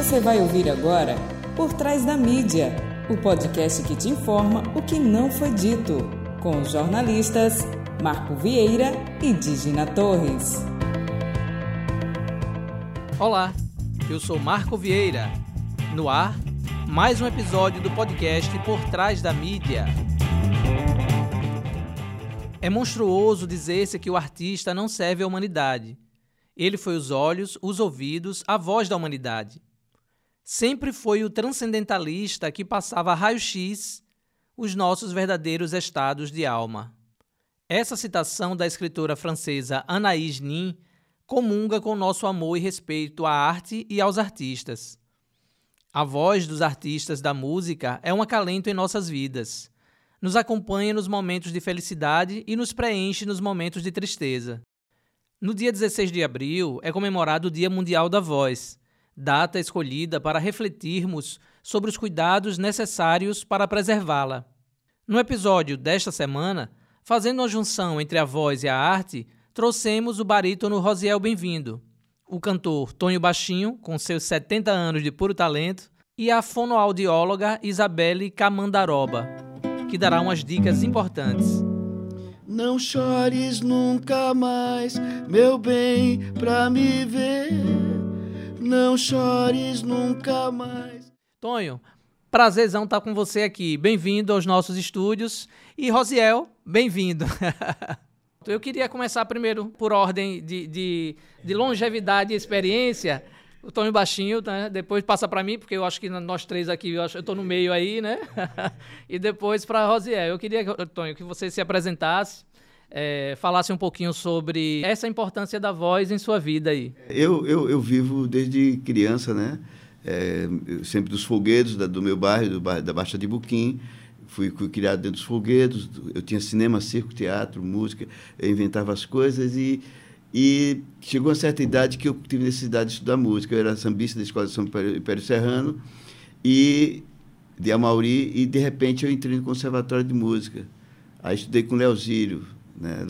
Você vai ouvir agora Por Trás da Mídia, o podcast que te informa o que não foi dito, com os jornalistas Marco Vieira e Digina Torres. Olá, eu sou Marco Vieira. No ar, mais um episódio do podcast Por Trás da Mídia. É monstruoso dizer-se que o artista não serve à humanidade. Ele foi os olhos, os ouvidos, a voz da humanidade sempre foi o transcendentalista que passava raio-x os nossos verdadeiros estados de alma. Essa citação da escritora francesa Anaïs Nin comunga com nosso amor e respeito à arte e aos artistas. A voz dos artistas da música é um acalento em nossas vidas. Nos acompanha nos momentos de felicidade e nos preenche nos momentos de tristeza. No dia 16 de abril é comemorado o Dia Mundial da Voz data escolhida para refletirmos sobre os cuidados necessários para preservá-la. No episódio desta semana, fazendo uma junção entre a voz e a arte, trouxemos o barítono Rosiel Bem-vindo, o cantor Tonho Baixinho, com seus 70 anos de puro talento, e a fonoaudióloga Isabelle Camandaroba, que dará umas dicas importantes. Não chores nunca mais, meu bem, pra me ver não chores nunca mais. Tonho, prazerzão estar com você aqui. Bem-vindo aos nossos estúdios. E Rosiel, bem-vindo. Eu queria começar primeiro por ordem de, de, de longevidade e experiência. O Tonho Baixinho, né? depois passa para mim, porque eu acho que nós três aqui, eu estou no meio aí, né? e depois para Rosiel. Eu queria, Tonho, que você se apresentasse, é, falasse um pouquinho sobre essa importância da voz em sua vida aí. Eu, eu, eu vivo desde criança, né? É, sempre dos folguedos da, do meu bairro, do bairro, da Baixa de Buquim. Fui, fui, criado dentro dos folguedos. Eu tinha cinema, circo, teatro, música. Eu inventava as coisas e, e chegou uma certa idade que eu tive necessidade de estudar música. Eu era sambista da Escola de São Império Serrano e de Amauri e de repente eu entrei no Conservatório de Música. Aí estudei com Leozírio, né?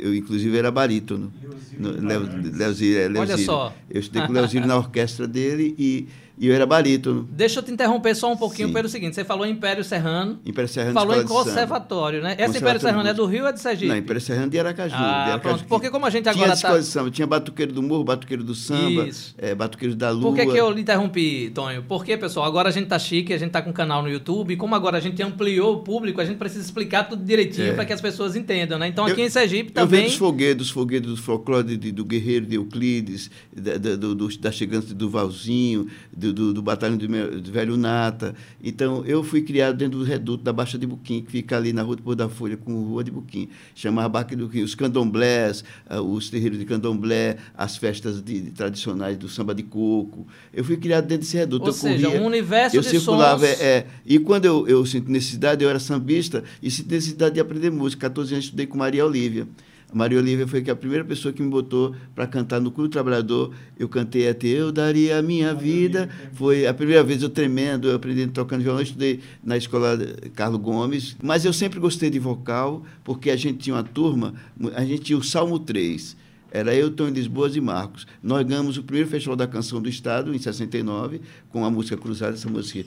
Eu, inclusive, era barítono. Leozírio, é, Leozírio. Olha só. Eu estudei com o Leozírio na orquestra dele e e eu era barítono. Deixa eu te interromper só um pouquinho Sim. pelo seguinte: você falou Império Serrano. Império Serrano Falou em conservatório, né? Essa Império Serrano é do Rio ou é de Sergipe? Não, Império Serrano de Aracaju. Ah, de Aracaju. pronto. Porque como a gente agora tinha escola tá... tinha Batuqueiro do Morro, Batuqueiro do Samba, é, Batuqueiro da Lua. Por que, que eu lhe interrompi, Tonho? Porque, pessoal, agora a gente tá chique, a gente tá com um canal no YouTube, e como agora a gente ampliou o público, a gente precisa explicar tudo direitinho é. para que as pessoas entendam, né? Então aqui eu, em Sergipe também... Eu venho dos foguedos, foguedos do folclore de, do Guerreiro de Euclides, da, do, do, da chegante do Valzinho, do, do, do Batalhão do, do Velho Nata. Então, eu fui criado dentro do reduto da Baixa de Buquim, que fica ali na Rua do da Folha com Rua de Buquim. Chamava Baque do Buquim. Os candomblés, uh, os terreiros de candomblé, as festas de, de, tradicionais do samba de coco. Eu fui criado dentro desse reduto. Ou eu seja, corria, um universo eu de circulava, sons... É, é, e quando eu, eu sinto necessidade, eu era sambista e sinto necessidade de aprender música. 14 anos estudei com Maria Olívia. Maria Olívia foi a primeira pessoa que me botou para cantar no Clube Trabalhador. Eu cantei até Eu Daria a Minha Vida. Foi a primeira vez eu tremendo, eu aprendi tocando violão. Eu estudei na escola Carlos Gomes. Mas eu sempre gostei de vocal, porque a gente tinha uma turma, a gente tinha o Salmo 3. Era eu, Tom Lisboa e Marcos. Nós ganhamos o primeiro Festival da Canção do Estado, em 69, com a música cruzada, essa música.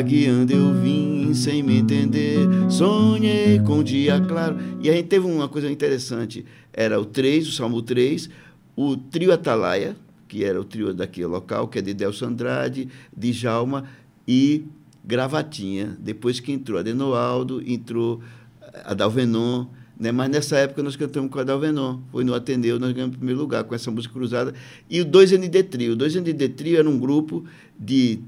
Vagueando eu vim sem me entender, sonhei com um dia claro. E a gente teve uma coisa interessante: era o 3, o Salmo 3, o trio Atalaia, que era o trio daqui local, que é de Delcio Andrade, de Jalma e Gravatinha. Depois que entrou a Denoaldo, entrou a Dalvenon. Né? Mas nessa época nós cantamos com a Dalvenon. Foi no Ateneu, nós ganhamos o primeiro lugar com essa música cruzada. E o 2ND Trio. O 2ND Trio era um grupo de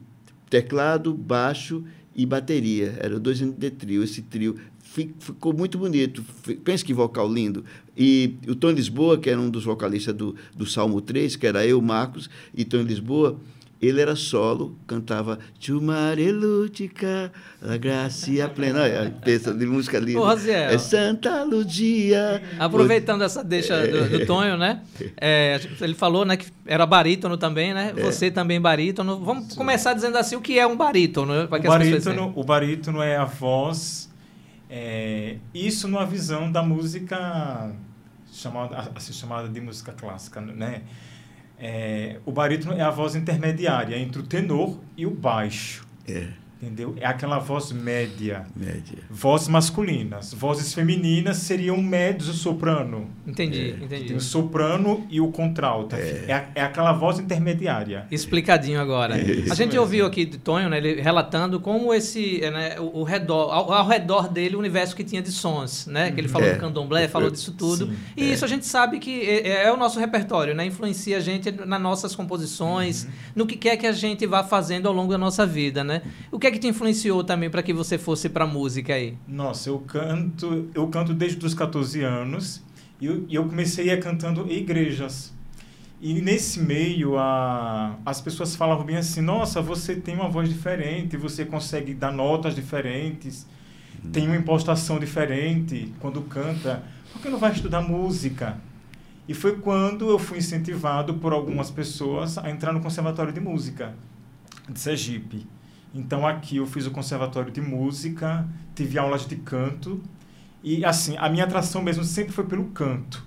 teclado, baixo e bateria. Era dois de trio. Esse trio ficou muito bonito. Pensa que vocal lindo. E o Tom Lisboa, que era um dos vocalistas do, do Salmo 3, que era eu, Marcos, e Tom Lisboa, Ele era solo, cantava Chumarelutica, a gracia plena. Olha, pensa de música linda. Ô, Rosiel. É Santa Ludia. Aproveitando essa deixa do, do Tonho, né? É, ele falou né, que era barítono também, né? Você também barítono. Vamos começar dizendo assim o que é um barítono. né, O as pessoas barítono, o barítono é a voz, é, isso numa visão da música chamada, assim, chamada de música clássica, né? É, o barítono é a voz intermediária entre o tenor e o baixo, É, entendeu? É aquela voz média. média. Vozes masculinas. Vozes femininas seriam médios e soprano. Entendi, Tem entendi. o soprano e o contralto. É, a- é aquela voz intermediária. Explicadinho agora. Isso a gente mesmo. ouviu aqui de Tonho, né, ele relatando como esse, é, né, o, o redor, ao, ao redor dele o universo que tinha de sons, né? Que ele falou É. do candomblé, falou disso tudo. Sim. E isso a gente sabe que é, é o nosso repertório, né? Influencia a gente nas nossas composições, no que quer que a gente vá fazendo ao longo da nossa vida, né? O que é que te influenciou também para que você fosse para música aí? Nossa, eu canto, eu canto desde os 14 anos e eu, eu comecei a cantando em igrejas. E nesse meio, a, as pessoas falavam bem assim: Nossa, você tem uma voz diferente, você consegue dar notas diferentes, tem uma impostação diferente quando canta. Por que não vai estudar música? E foi quando eu fui incentivado por algumas pessoas a entrar no Conservatório de Música de Sergipe. Então aqui eu fiz o conservatório de música, tive aulas de canto e assim, a minha atração mesmo sempre foi pelo canto,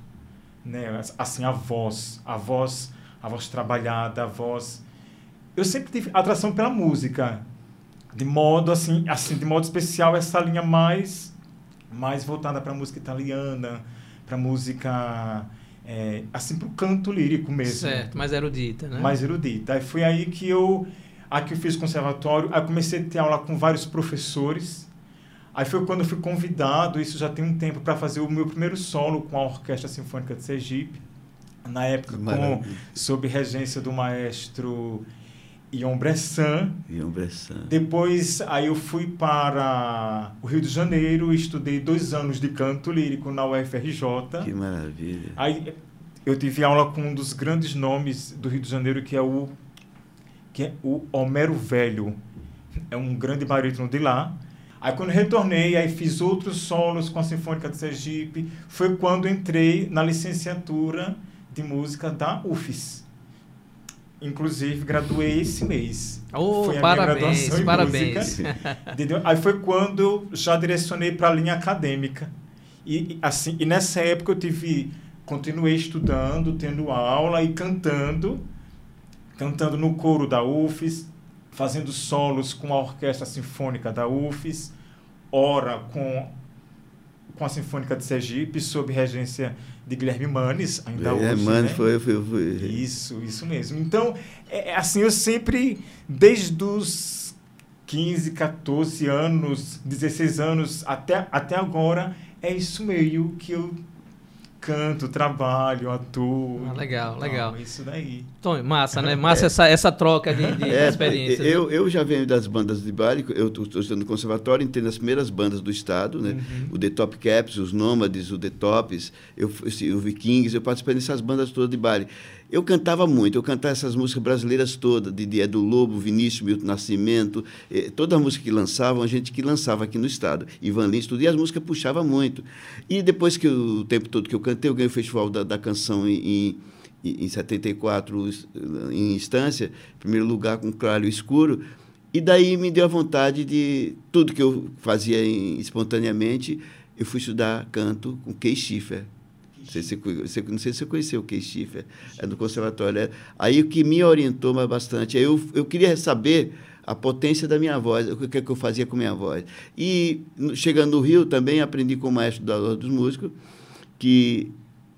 né? Assim, a voz, a voz, a voz trabalhada, a voz Eu sempre tive atração pela música, de modo assim, assim, de modo especial essa linha mais mais voltada para música italiana, para música é, assim para o canto lírico mesmo Certo, mais erudita, né? mais erudita. Aí foi aí que eu aqui eu fiz conservatório, aí comecei a ter aula com vários professores. Aí foi quando eu fui convidado, isso já tem um tempo, para fazer o meu primeiro solo com a Orquestra Sinfônica de Sergipe. Na época, com, sob regência do maestro Ion Bressan. Ian Bressan. Depois, aí eu fui para o Rio de Janeiro, estudei dois anos de canto lírico na UFRJ. Que maravilha. Aí eu tive aula com um dos grandes nomes do Rio de Janeiro, que é o que é o Homero Velho. É um grande barítono de lá. Aí quando retornei, aí fiz outros solos com a Sinfônica de Sergipe. Foi quando entrei na licenciatura de música da UFES. Inclusive, graduei esse mês. Oh, Foi a minha parabéns, em parabéns. música. Aí foi quando eu já direcionei para a linha acadêmica. E, e, assim, e nessa época eu tive continuei estudando, tendo aula e cantando, cantando no coro da UFES, fazendo solos com a Orquestra Sinfônica da UFES, ora com com a Sinfônica de Sergipe, sob regência de Guilherme Manes, ainda hoje, mano, né? foi, foi, foi. Isso, isso mesmo. Então, é, é assim, eu sempre, desde os 15, 14 anos, 16 anos até, até agora, é isso meio que eu canto, trabalho, atuo. Ah, legal, legal. Não, isso daí. Tom, massa, né? Massa essa, essa troca de, de É, experiências. né? eu, eu já venho das bandas de baile, eu estou estudando no conservatório, entrei nas primeiras bandas do estado, né? Uhum. O The Top Caps, os Nômades, o The Tops, eu, fui- assim, o Vikings, eu participei dessas bandas todas de baile. Eu cantava muito, eu cantava essas músicas brasileiras todas, de Dia do Lobo, Vinícius, Milton Nascimento, eh, toda a música que lançavam, a gente que lançava aqui no estado. Ivan Lins, tudo, e as músicas puxavam muito. E depois que o tempo todo que eu cantei, eu ganhei o Festival da, da Canção em, em, em 74, em instância, primeiro lugar com Claro Escuro, e daí me deu a vontade de tudo que eu fazia em- espontaneamente, eu fui estudar canto com Kay Schiffer. Não sei, se você, não sei se você conheceu o Kay Schiffer, é do conservatório. é. Aí o que me orientou bastante, aí eu, eu queria saber a potência da minha voz, o que, é que eu fazia com minha voz. E chegando no Rio também aprendi com o maestro da dos Músicos que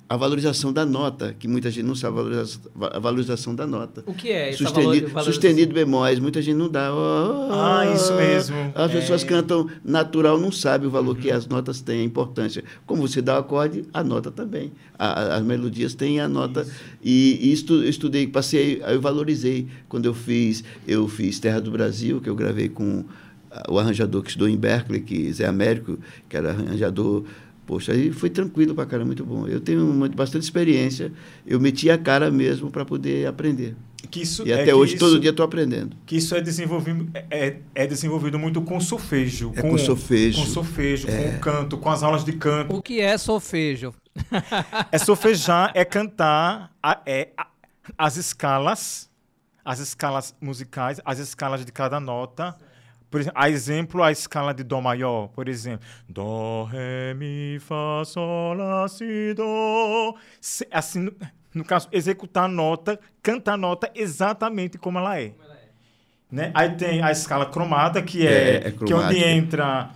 a valorização da nota, que muita gente não sabe a valorização, a valorização da nota. O que é Sustenido, valor- sustenido bemóis, muita gente não dá. Oh, Ah, isso mesmo. As pessoas É. cantam natural, não sabem o valor que as notas têm, a importância. Como você dá o acorde, a nota também. A- a- as melodias têm a nota. E, e estu, eu estudei, passei, aí eu valorizei. Quando eu fiz, eu fiz Terra do Brasil, que eu gravei com ah, o arranjador que estudou em Berkeley, que Zé Américo, que era arranjador. Poxa, aí foi tranquilo pra cara, muito bom. Eu tenho uma, bastante experiência. Eu meti a cara mesmo para poder aprender. Que isso, E é até que hoje, isso- todo dia estou aprendendo. Que isso é desenvolvido, é, é desenvolvido muito com solfejo. É com solfejo. Com solfejo, É. com canto, com as aulas de canto. O que é solfejo? É solfejar, é cantar a- é, a- as escalas, as escalas musicais, as escalas de cada nota. Por exemplo, a exemplo, a escala de Dó maior, por exemplo. Dó, Ré, Mi, Fá, Sol, Lá, Si, Dó. Se- Assim, no, no caso, executar a nota, cantar a nota exatamente como ela é. Né? Aí tem a escala cromada, que é, É, é que é onde entra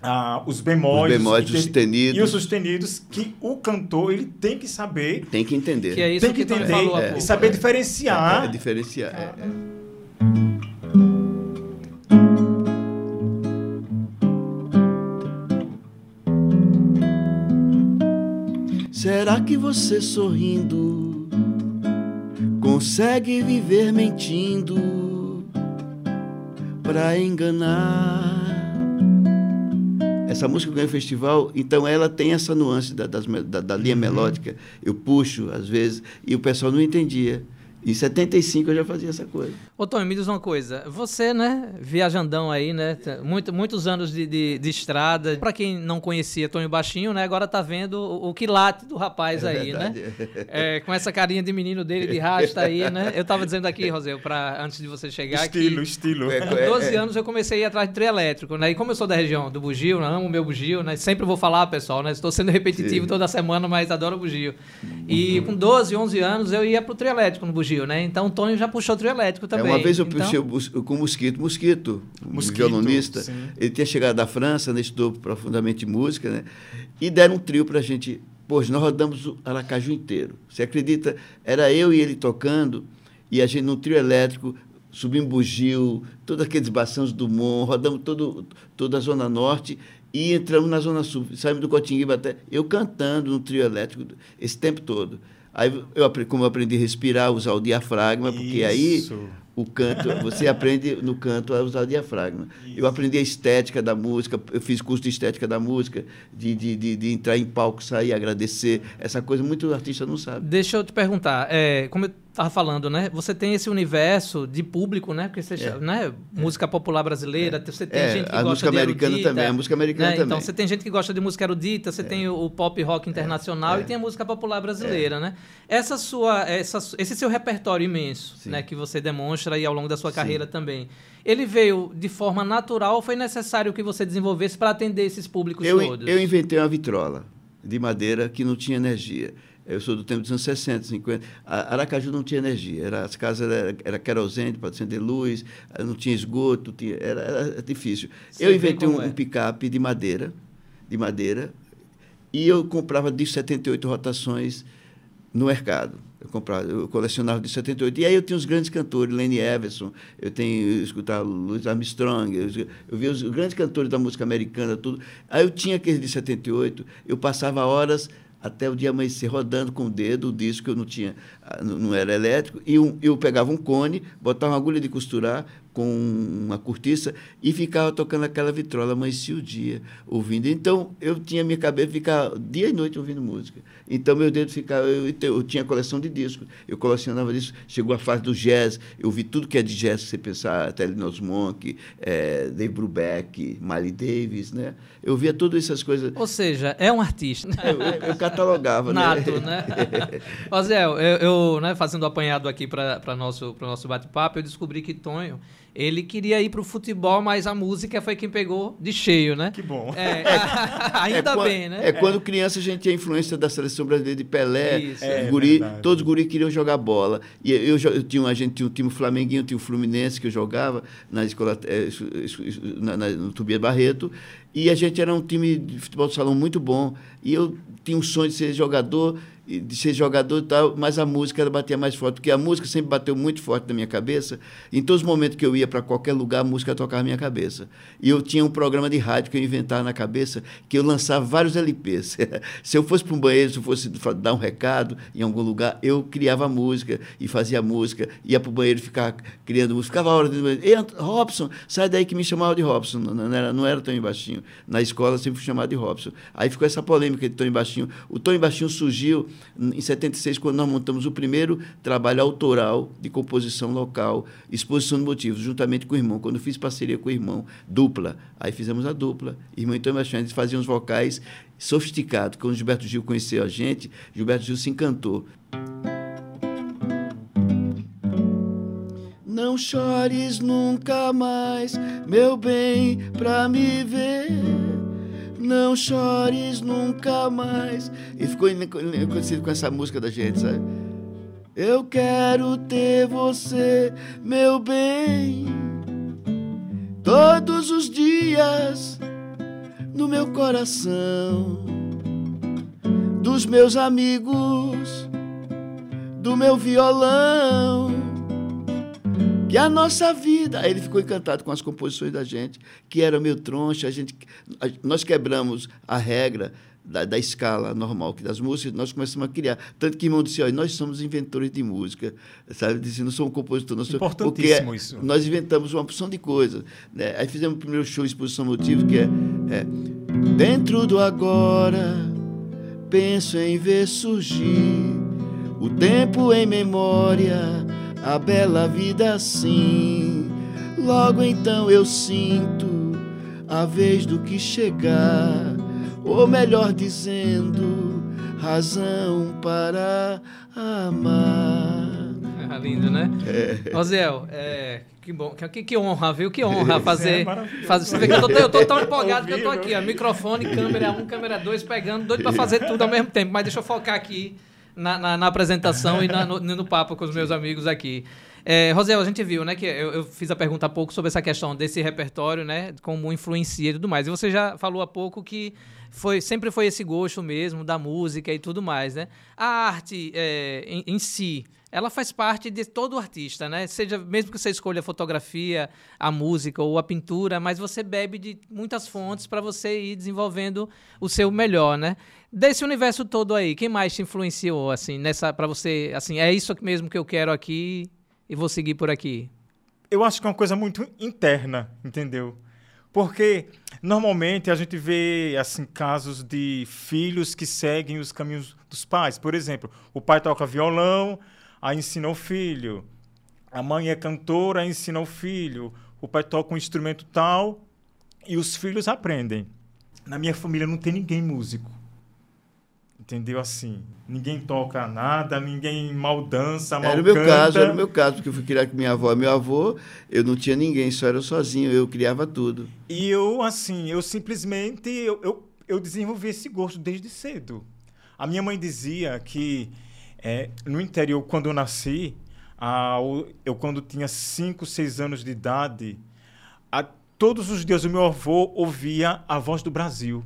ah, os bemóis, Os bemóis, e os sustenidos. e os sustenidos que o cantor ele tem que saber, Tem que entender. Que é isso tem que que, entender falou é, e saber né? diferenciar. É, é diferenciar. Será que você sorrindo consegue viver mentindo pra enganar? Essa música ganhou festival, então ela tem essa nuance da, das da- da linha melódica. Eu puxo, às vezes, e o pessoal não entendia. Em 75 eu já fazia essa coisa. Ô, Tony, me diz uma coisa. Você, né, viajandão aí, né? Muito, muitos anos de, de, de estrada. Pra quem não conhecia Tony Baixinho, né? Agora tá vendo o, o quilate do rapaz aí, né? É, com essa carinha de menino dele, de rasta aí, né? Eu tava dizendo aqui, Rosel, pra, antes de você chegar estilo, que... estilo. É, Com 12 anos eu comecei a ir atrás de trio elétrico, né? E como eu sou da região do bugio, né? amo o meu bugio, né? Sempre vou falar, pessoal, né? Estou sendo repetitivo Sim. toda semana, mas adoro o bugio. E com 12, 11 anos eu ia pro trio elétrico no bugio, né? Então o Tony já puxou o trio elétrico É, também. uma vez eu então, puxei com o Mosquito, Mosquito, um Mosquito, violonista, sim. ele tinha chegado da França, né, estudou profundamente música, né? E deram um trio pra gente. Pois nós rodamos o Aracaju inteiro. Você acredita? Era eu e ele tocando, e a gente num trio elétrico, subimos Bugio, todos aqueles baçãos do Mon, rodamos todo, toda a Zona Norte e entramos na Zona Sul. Saímos do Cotinguiba até. Eu cantando no trio elétrico esse tempo todo. Aí, eu, como eu aprendi a respirar, usar o diafragma, porque aí Isso. o canto, você aprende no canto a usar o diafragma. Eu aprendi a estética da música, eu fiz curso de estética da música, de, de, de, de entrar em palco, sair, agradecer. Essa coisa muito artista não sabe. Deixa eu te perguntar, é, como eu estava falando, né? Você tem esse universo de público, né? Porque você, É. né? Música popular brasileira, você tem É, gente que a gosta música de americana erudita, também, a música americana né? também. É. Então você tem gente que gosta de música erudita, você tem o, o pop rock internacional e tem a música popular brasileira, né? Essa sua, essa, esse seu repertório imenso, Sim. né? Que você demonstra aí ao longo da sua carreira também. Ele veio de forma natural ou foi necessário que você desenvolvesse para atender esses públicos Eu, todos? eu inventei uma vitrola de madeira que não tinha energia. Eu sou do tempo dos anos 60, 50. A- Aracaju não tinha energia. Era, as casas eram era querosene para acender luz, não tinha esgoto, tinha, era, era difícil. Sei eu inventei um, é. um picape de madeira, de madeira, e eu comprava de 78 rotações no mercado. Eu comprava, eu colecionava de 78. E aí eu tinha os grandes cantores, Lenny Everson, eu tenho eu escutava Louis Armstrong, eu, eu via os grandes cantores da música americana, tudo. Aí eu tinha aqueles de 78, eu passava horas até o dia amanhecer rodando com o dedo o disco, eu não tinha, ah, não era elétrico, e eu pegava um cone, botava uma agulha de costurar com uma cortiça e ficava tocando aquela vitrola, amanhecia o dia ouvindo. Então, eu tinha minha cabeça ficar dia e noite ouvindo música. Então, meu dedo ficava. Eu, eu tinha coleção de discos, eu colecionava discos. Chegou a fase do jazz, eu vi tudo que é de jazz, você pensar, Telenos Monk, eh, Dave Brubeck, Miley Davis, né? Eu via todas essas coisas. Ou seja, é um artista. Eu, eu- eu catalogava, Nato, né? né? Zé, eu, eu, né, fazendo o apanhado aqui para nosso, pro nosso bate-papo, eu descobri que Tonho, ele queria ir pro futebol, mas a música foi quem pegou de cheio, né? Que bom. É, ainda É bem, né? É quando criança a gente tinha influência da seleção brasileira de Pelé. Isso. É guri, todos os guris queriam jogar bola. E eu, jo- eu tinha, a gente tinha um time Flamenguinho, tinha o Fluminense que eu jogava na escola, isso- na, na, no Tobias Barreto. E a gente era um time de futebol de salão muito bom. E eu tinha um sonho de ser jogador, de ser jogador e tal, mas a música ela batia mais forte, porque a música sempre bateu muito forte na minha cabeça. Em todos os momentos que eu ia para qualquer lugar, a música tocava na minha cabeça. E eu tinha um programa de rádio que eu inventava na cabeça, que eu lançava vários LPs. se eu fosse para um banheiro, se eu fosse dar um recado em algum lugar, eu criava música e fazia música, ia para o banheiro ficar criando música. Ficava a hora do banheiro. Robson, sai daí que me chamava de Robson. Não, era, não era Tony Baixinho. Na escola sempre fui chamado de Robson. Aí ficou essa polêmica de Tony Baixinho. O Tony Baixinho surgiu em 76, quando nós montamos o primeiro trabalho autoral de composição local, exposição de motivos, juntamente com o irmão. Quando eu fiz parceria com o irmão, dupla, aí fizemos a dupla. Irmão então a gente fazia uns vocais sofisticados. Quando Gilberto Gil conheceu a gente, Gilberto Gil se encantou. Não chores nunca mais, meu bem, pra me ver. Não chores nunca mais. E ficou conhecido com essa música da gente, sabe? Eu quero ter você, meu bem, todos os dias no meu coração, dos meus amigos, do meu violão que a nossa vida. Aí ele ficou encantado com as composições da gente, que era meio troncha. A gente, a, nós quebramos a regra da, da, escala normal que das músicas, nós começamos a criar. Tanto que irmão disse, olha, nós somos inventores de música, sabe? Disse, não somos compositores. Nós Importantíssimo porque isso. Nós inventamos uma porção de coisas. Né? Aí fizemos o primeiro show, Exposição Motivo, que é, é Dentro do agora, penso em ver surgir o tempo em memória a bela vida assim. Logo então eu sinto a vez do que chegar, ou melhor dizendo, razão para amar. É lindo, né? É. Oziel, é, que bom, que, que honra, viu? Que honra fazer. É fazer você vê que eu tô, eu tô tão empolgado que eu tô aqui, ó, microfone, câmera 1, câmera 2, pegando, doido para fazer tudo ao mesmo tempo. Mas deixa eu focar aqui na, na, na apresentação e na, no, no, papo com os meus amigos aqui. É, Rosel, a gente viu, né, que eu, eu, fiz a pergunta há pouco sobre essa questão desse repertório, né, como influencia e tudo mais. E você já falou há pouco que foi, sempre foi esse gosto mesmo da música e tudo mais, né? A arte é, em, em, si, ela faz parte de todo artista, né? Seja mesmo que você escolha a fotografia, a música ou a pintura, mas você bebe de muitas fontes para você ir desenvolvendo o seu melhor, né? Desse universo todo aí, quem mais te influenciou assim nessa para você, assim, é isso mesmo que eu quero aqui e vou seguir por aqui? Eu acho que é uma coisa muito interna, entendeu? Porque normalmente a gente vê assim casos de filhos que seguem os caminhos dos pais. Por exemplo, o pai toca violão, aí ensina o filho. A mãe é cantora, ensina o filho. O pai toca um instrumento tal e os filhos aprendem. Na minha família não tem ninguém músico. Entendeu assim? Ninguém toca nada, ninguém mal dança, mal Era o meu canta. caso, era o meu caso, porque eu fui criar com minha avó meu avô, eu não tinha ninguém, só era sozinho, eu criava tudo. E eu, assim, eu simplesmente, eu, eu, eu desenvolvi esse gosto desde cedo. A minha mãe dizia que é, no interior, quando eu nasci, a, eu quando tinha 5, 6 anos de idade, a, todos os dias o meu avô ouvia a voz do Brasil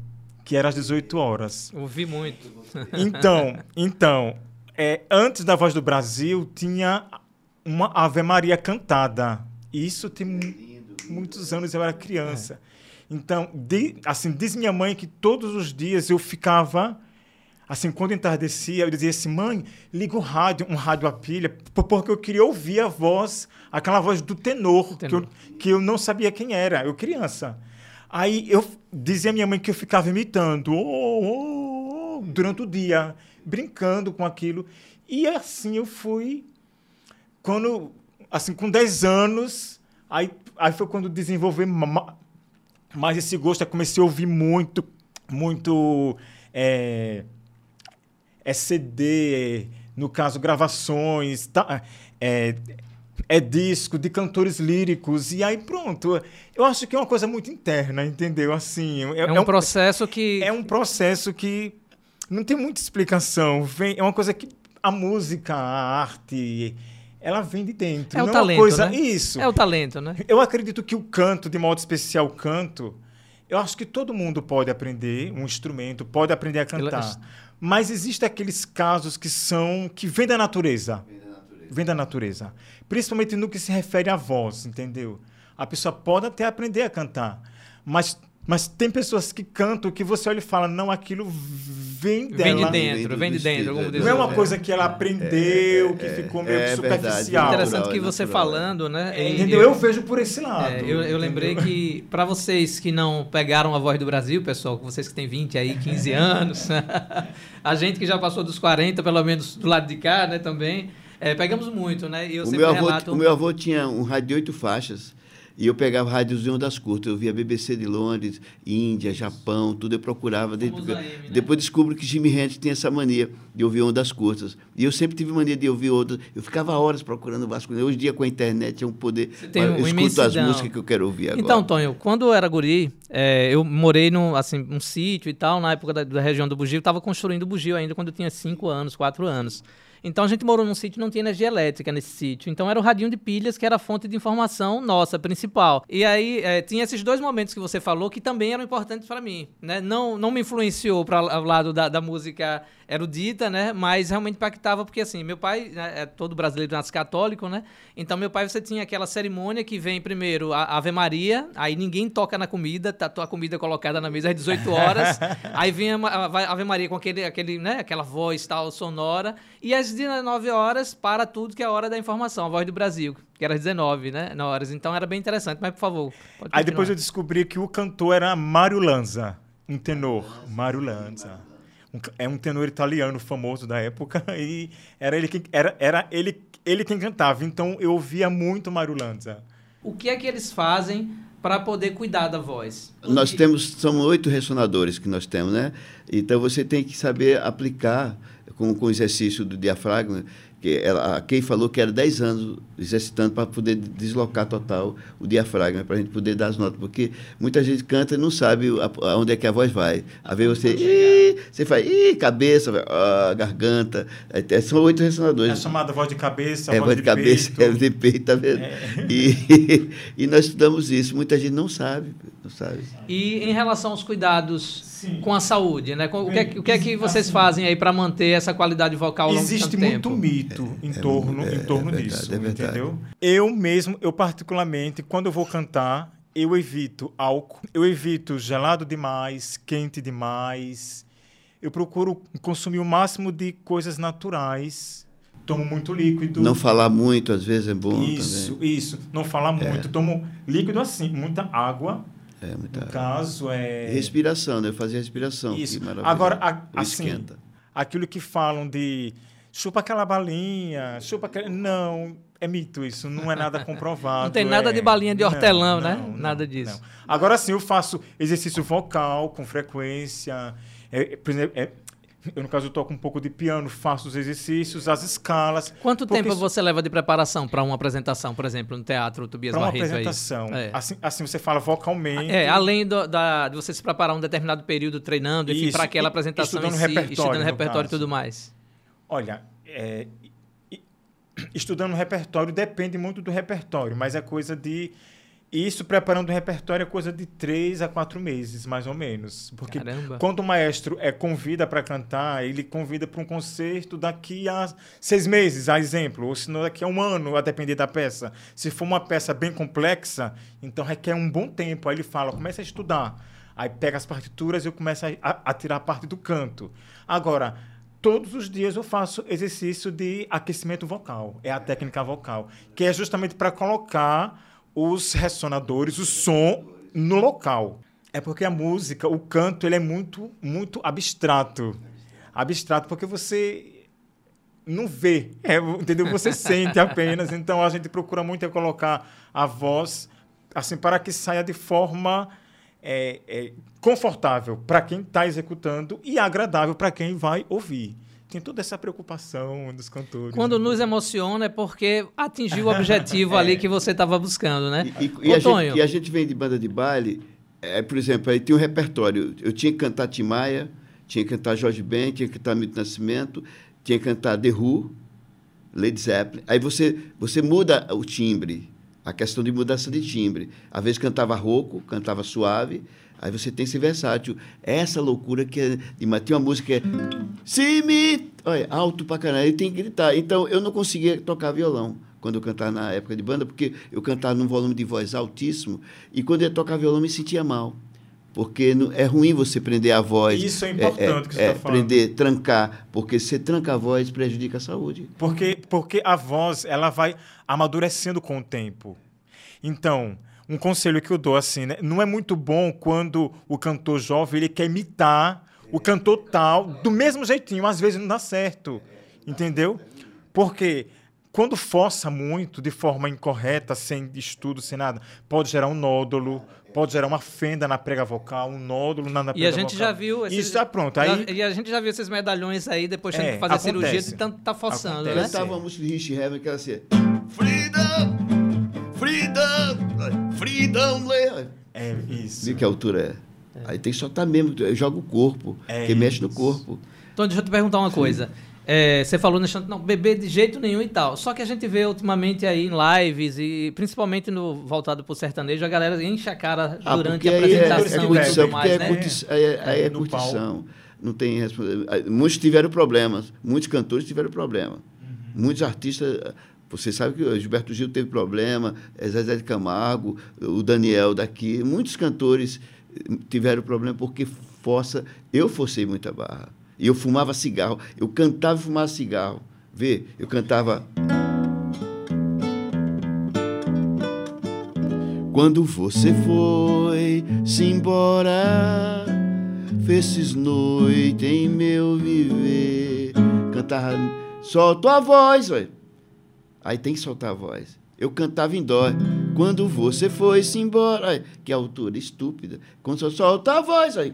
que era às 18 horas. Ouvi muito. Então, então é, antes da Voz do Brasil, tinha uma Ave Maria cantada. Isso tem muitos anos, eu era criança. É. Então, de, assim, diz minha mãe que todos os dias eu ficava assim, quando entardecia, eu dizia assim, mãe, liga o rádio, um rádio a pilha, porque eu queria ouvir a voz, aquela voz do tenor, tenor. Que, eu, que eu não sabia quem era, eu criança. Aí eu dizia à minha mãe que eu ficava imitando oh, oh, oh, durante o dia, brincando com aquilo. E assim eu fui. Quando, assim, com 10 anos, aí, aí foi quando desenvolvi mais esse gosto. Aí comecei a ouvir muito, muito é, é CD, no caso, gravações, tá, é, é disco de cantores líricos e aí pronto. Eu acho que é uma coisa muito interna, entendeu? Assim, é, é um, é um processo que é um processo que não tem muita explicação. Vem, é uma coisa que a música, a arte, ela vem de dentro. É o é talento, coisa né? isso. É o talento, né? Eu acredito que o canto, de modo especial, o canto, eu acho que todo mundo pode aprender um instrumento, pode aprender a cantar. Mas existem aqueles casos que são que vêm da natureza. Vem da natureza. Vem da natureza principalmente no que se refere à voz, entendeu? A pessoa pode até aprender a cantar, mas, mas tem pessoas que cantam que você olha e fala, não, aquilo vem dela. Vem de Vem dentro, vem de dentro. espírito, como é. diz Não é uma coisa que ela aprendeu, que ficou meio é superficial. é Interessante natural, que é você natural, falando, né? É, e- entendeu? Eu vejo por esse lado. É, eu, eu lembrei que, para vocês que não pegaram a voz do Brasil, pessoal, vocês que têm 20 aí, 15 anos, a gente que já passou dos 40, pelo menos do lado de cá, né, também, é, pegamos muito, né? E eu O sempre meu, avô, relato... o meu avô tinha um rádio de oito faixas e eu pegava rádios de ondas curtas. Eu via BBC de Londres, Índia, Japão, tudo eu procurava. Porque- AM, né? Depois descubro que Jimi Hendrix tem essa mania de ouvir ondas curtas. E eu sempre tive mania de ouvir ondas. Eu ficava horas procurando Vasco. Hoje em dia, com a internet, é um poder. Tem eu uma escuto as imensidão. músicas que eu quero ouvir agora. Então, Tonho, quando eu era guri, é, eu morei num assim, um sítio e tal, na época da, da região do Bugio, estava construindo o Bugio ainda quando eu tinha 5 anos, 4 anos. Então a gente morou num sítio não tinha energia elétrica nesse sítio. Então era o radinho de pilhas que era a fonte de informação nossa, principal. E aí é, tinha esses dois momentos que você falou que também eram importantes para mim. Né? Não, não me influenciou para o lado da, da música erudita, né? Mas realmente impactava, porque assim, meu pai né, é todo brasileiro nasce católico, né? Então meu pai você tinha aquela cerimônia que vem primeiro a Ave Maria, aí ninguém toca na comida, tá a comida colocada na mesa às 18 horas, aí vem a, a Ave Maria com aquele, aquele, né, aquela voz tal sonora, e às 19 horas para tudo que é a hora da informação, a voz do Brasil, que era às 19, né, na horas. Então era bem interessante, mas por favor, pode Aí depois eu descobri que o cantor era Mário Lanza, um tenor. Mário Lanza. Um é um tenor italiano famoso da época e era ele quem, era, era ele, ele quem cantava. Então eu ouvia muito Mário Lanza. O que é que eles fazem para poder cuidar da voz? Nós temos, são oito ressonadores que nós temos, né? Então você tem que saber aplicar com, com o exercício do diafragma, que ela, a Kay falou que era 10 anos exercitando para poder deslocar total o diafragma, para a gente poder dar as notas, porque muita gente canta e não sabe a- aonde é que a voz vai. Às vezes você, "Ih", você faz, Ih, cabeça, ah, garganta, É, são oito É ressonadores. chamada voz de cabeça, É, voz voz de, de cabeça, peito. é de peito, tá vendo? E, e nós estudamos isso. Muita gente não sabe, não sabe. E em relação aos cuidados Sim. com a saúde, né? Com- O que, é, que- o que é que Assim, vocês fazem aí para manter essa qualidade vocal ao longo Existe tanto muito tempo? mito em é torno, é- em torno é verdade, disso, é entendeu? Eu mesmo, eu particularmente, quando eu vou cantar, eu evito álcool, eu evito gelado demais, quente demais. Eu procuro consumir o máximo de coisas naturais. Tomo muito líquido. Não falar muito, às vezes, é bom Isso, também. isso. Não falar muito. Tomo líquido assim, muita água. É, muita... No caso, é. Respiração, né? Fazer respiração. que Isso. maravilha. Agora, a- assim, esquenta. aquilo que falam de chupa aquela balinha, chupa aquela. Não, é mito isso, não é nada comprovado. Não tem nada é- de balinha de Não, hortelão, né? não, não, Nada disso. não. Agora sim, eu faço exercício vocal com frequência. É, por exemplo, é- eu, no caso, eu toco um pouco de piano, faço os exercícios, as escalas. Quanto tempo isso- você leva de preparação para uma apresentação, por exemplo, no teatro Tobias uma Barreto? aí? apresentação. É. Assim, assim você fala vocalmente. É, além do- da, de você se preparar um determinado período treinando, enfim, para aquela apresentação estudando em si, repertório, estudando no repertório e tudo mais. Olha, é, estudando repertório depende muito do repertório, mas é coisa de. Isso preparando o repertório é coisa de três a quatro meses, mais ou menos. Porque Caramba. quando o maestro é, convida para cantar, ele convida para um concerto daqui a seis meses, a exemplo, ou se não daqui a um ano, a depender da peça. Se for uma peça bem complexa, então requer um bom tempo. Aí ele fala, começa a estudar. Aí pega as partituras e eu começo a, a- a tirar a parte do canto. Agora, todos os dias eu faço exercício de aquecimento vocal. É a técnica vocal, que é justamente para colocar os ressonadores, o som no local. É porque a música, o canto, ele é muito, muito abstrato. Abstrato porque você não vê, é, entendeu? Você sente apenas. Então a gente procura muito é colocar a voz assim para que saia de forma é, é, confortável para quem está executando e agradável para quem vai ouvir. Tem toda essa preocupação dos cantores. Quando né? nos emociona é porque atingiu o objetivo ali que você estava buscando, né? E, e- e a gente, e a gente vem de banda de baile, é, por exemplo, aí tem um repertório. Eu tinha que cantar Tim Maia, tinha que cantar Jorge Ben, tinha que cantar Milton Nascimento, tinha que cantar The Who, Led Zeppelin. Aí você, você muda o timbre, a questão de mudança de timbre. Às vezes cantava rouco, cantava suave, aí você tem esse versátil. Essa loucura que é. tem uma música que é. Se me. Olha, alto pra caralho, aí tem que gritar. Então eu não conseguia tocar violão quando eu cantava na época de banda, porque eu cantava num volume de voz altíssimo, e quando eu ia tocar violão eu me sentia mal. Porque não- é ruim você prender a voz. Isso é importante que você é, tá falando. Prender, trancar, porque se você tranca a voz, prejudica a saúde. Porque, porque a voz ela vai amadurecendo com o tempo. Então, um conselho que eu dou assim, né? Não é muito bom quando o cantor jovem ele quer imitar o cantor tal do mesmo jeitinho, às vezes não dá certo. Entendeu? Porque quando força muito de forma incorreta, sem estudo, sem nada, pode gerar um nódulo, pode gerar uma fenda na prega vocal, um nódulo na, na E prega a gente vocal. já viu esses, Isso tá pronto. já- Aí e a gente já viu esses medalhões aí depois tendo É, que fazer a cirurgia acontece. de tanto tá forçando, Acontece. né? Cantava a música de Rich Heaven que era assim: Freedom! Freedom! Freedom! Lay-" é isso. Viu que altura é? Aí tem que soltar mesmo, joga o corpo, É que mexe no corpo. Então, deixa eu te perguntar uma coisa. É, você falou no chão, não, beber de jeito nenhum e tal. Só que a gente vê ultimamente aí em lives e principalmente no voltado pro sertanejo, a galera enche a cara Ah, durante a é, é apresentação e curtição, tudo porque mais, é, né? curti- aí é, aí é É, no curtição. Não tem responsa- Muitos tiveram problemas, muitos cantores tiveram problema. Uhum. Muitos artistas. Você sabe que o Gilberto Gil teve problema, é Zezé de Camargo, o Daniel daqui. Muitos cantores eh, tiveram problema porque força. Eu forcei muita barra. E eu fumava cigarro. Eu cantava e fumava cigarro. Vê, eu cantava. Quando você foi se embora, fez noite em meu viver. Cantava, solta a voz, velho. Aí tem que soltar a voz. Eu cantava em dó. Quando você foi se embora, que altura estúpida. Quando você solta a voz, aí.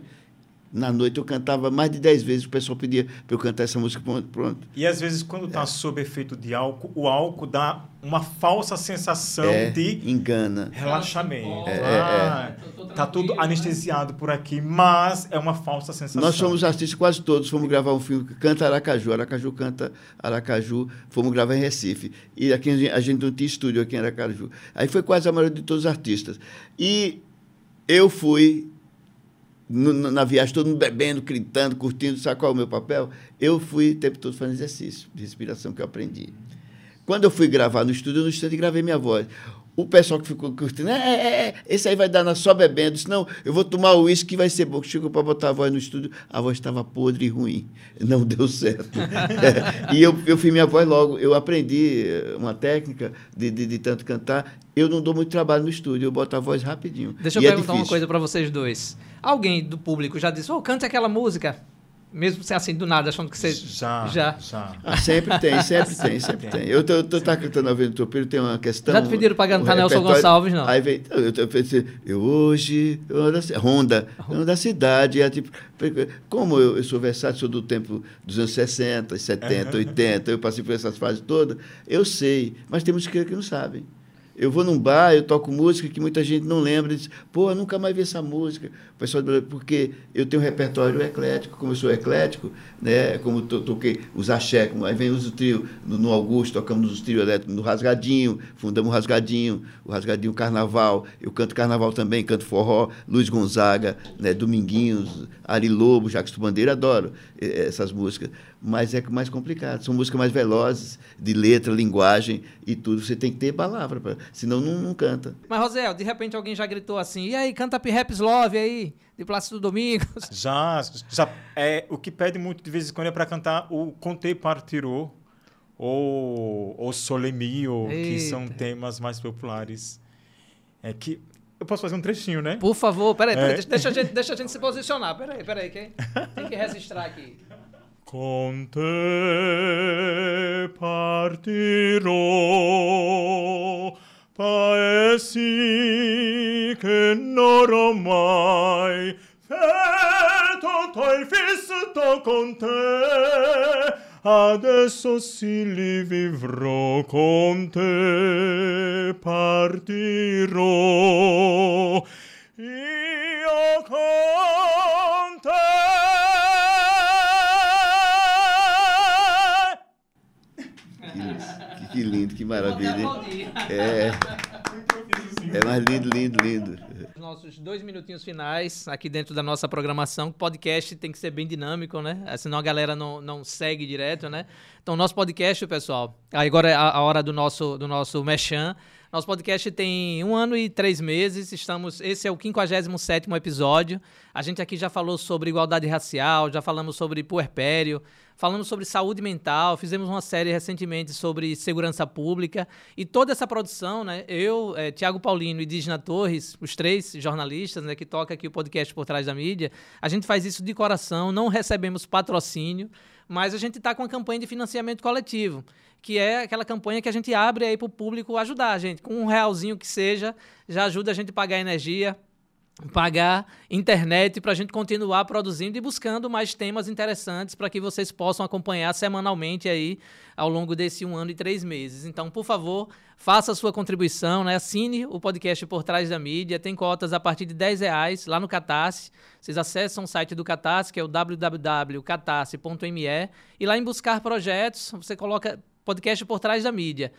Na noite eu cantava mais de dez vezes, o pessoal pedia para eu cantar essa música, pronto, pronto. E às vezes, quando É. está sob efeito de álcool, o álcool dá uma falsa sensação É, de engana. relaxamento. É, ah, é. Tô- tô Tá tudo anestesiado por aqui, mas é uma falsa sensação. Nós somos artistas quase todos, fomos gravar um filme que canta Aracaju. Aracaju canta Aracaju, fomos gravar em Recife. E aqui a gente- não tinha estúdio aqui em Aracaju. Aí foi quase a maioria de todos os artistas. E eu fui na viagem, todo mundo bebendo, gritando, curtindo, sabe qual é o meu papel? Eu fui o tempo todo fazendo exercício de respiração que eu aprendi. Quando eu fui gravar no estúdio, no instante gravei minha voz. O pessoal que ficou curtindo, é, é, é, esse aí vai dar na só bebendo. Eu disse, não, eu vou tomar o uísque que vai ser bom. Chegou para botar a voz no estúdio, a voz estava podre e ruim. Não deu certo. É, e eu, eu fiz minha voz logo. Eu aprendi eh, uma técnica de, de, de tanto cantar. Eu não dou muito trabalho no estúdio, eu boto a voz rapidinho. Deixa eu E é perguntar uma coisa pra vocês dois. Alguém do público já disse, ô, cante aquela música? Mesmo sem assim, do nada, achando que você... Já, Já. já. Ah, sempre tem, sempre tem, sempre tem. Eu tô, eu tô tá cantando a Venda Tropeiro, tem uma questão. Já te pediram pra cantar Nelson Gonçalves, não? Aí vem, eu, eu, pensei, eu hoje, eu da, ci- Honda, eu da cidade. É tipo, como eu, eu sou versátil, sou do tempo dos anos 60, 70, 80, eu passei por essas fases todas, eu sei, mas tem músicos que não sabem. Eu vou num bar, eu toco música que muita gente não lembra, e diz, pô, eu nunca mais vi essa música. O pessoal, porque eu tenho um repertório eclético, como eu sou eclético, né? como to, toquei os axé, como, aí vem os trio no, no Augusto, tocamos os trio elétricos no Rasgadinho, fundamos o Rasgadinho, o Rasgadinho Carnaval, eu canto Carnaval também, canto forró, Luiz Gonzaga, né? Dominguinhos, Ari Lobo, Jacques Bandeira, adoro eh, essas músicas, mas é mais complicado, são músicas mais velozes, de letra, linguagem e tudo, você tem que ter palavra, pra, senão não, não canta. Mas, Rosel, de repente alguém já gritou assim, e aí, canta P-Raps Love aí, de Plácido Domingos. Já, já é, o que pede muito de vez em quando é para cantar o Conte Partirô ou o Sole Mio, que são Eita. temas mais populares. É que eu posso fazer um trechinho, né? Por favor, peraí, peraí É. deixa, deixa a gente, deixa a gente se posicionar. Peraí, peraí, que tem que registrar aqui. Con te partirò, paesi che non ormai feto t'hai visto con te, adesso sì li vivrò con te, partirò. Io con Que, lindo, que maravilha, hein? É, é mais lindo, lindo, lindo. Os nossos dois minutinhos finais aqui dentro da nossa programação. O podcast tem que ser bem dinâmico, né? Senão a galera não, não segue direto, né? Então, nosso podcast, pessoal. Agora é a, a hora do nosso, do nosso mechan. Nosso podcast tem um ano e três meses. Estamos. Esse é o 57 episódio. A gente aqui já falou sobre igualdade racial, já falamos sobre puerpério, falamos sobre saúde mental, fizemos uma série recentemente sobre segurança pública. E toda essa produção, né? Eu, é, Tiago Paulino e Digna Torres, os três jornalistas né, que tocam aqui o podcast por trás da mídia, a gente faz isso de coração, não recebemos patrocínio mas a gente está com uma campanha de financiamento coletivo, que é aquela campanha que a gente abre aí para o público ajudar a gente. Com um realzinho que seja, já ajuda a gente a pagar energia, pagar internet para a gente continuar produzindo e buscando mais temas interessantes para que vocês possam acompanhar semanalmente aí ao longo desse um ano e três meses. Então, por favor, faça a sua contribuição, né? assine o podcast Por Trás da Mídia, tem cotas a partir de 10 reais lá no Catarse. Vocês acessam o site do Catarse, que é o www.catarse.me, e lá em buscar projetos, você coloca podcast Por Trás da Mídia.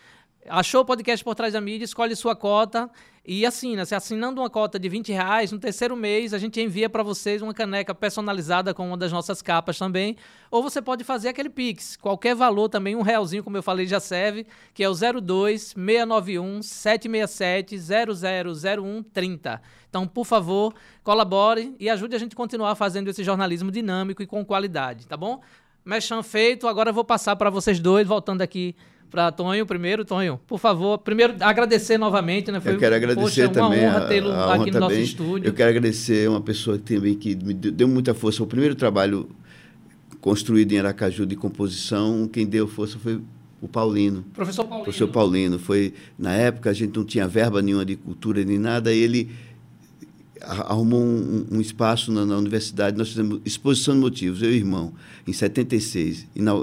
Achou o podcast por trás da mídia, escolhe sua cota e assina. Se assinando uma cota de 20 reais, no terceiro mês a gente envia para vocês uma caneca personalizada com uma das nossas capas também. Ou você pode fazer aquele Pix. Qualquer valor também, um realzinho, como eu falei, já serve, que é o 02 691 767 000130. Então, por favor, colabore e ajude a gente a continuar fazendo esse jornalismo dinâmico e com qualidade, tá bom? Mexão feito, agora eu vou passar para vocês dois, voltando aqui para Tonho primeiro. Tonho, por favor, primeiro agradecer novamente, né? Foi, eu quero agradecer poxa, também. Uma honra tê-lo aqui no nosso estúdio. Eu quero agradecer uma pessoa que também que me deu muita força. O primeiro trabalho construído em Aracaju de composição, quem deu força foi o Paulino. Professor Paulino. Professor Paulino. Foi, na época, a gente não tinha verba nenhuma de cultura nem nada, ele arrumou um, um espaço na, na, universidade, nós fizemos exposição de motivos, eu e irmão, em 76. E na,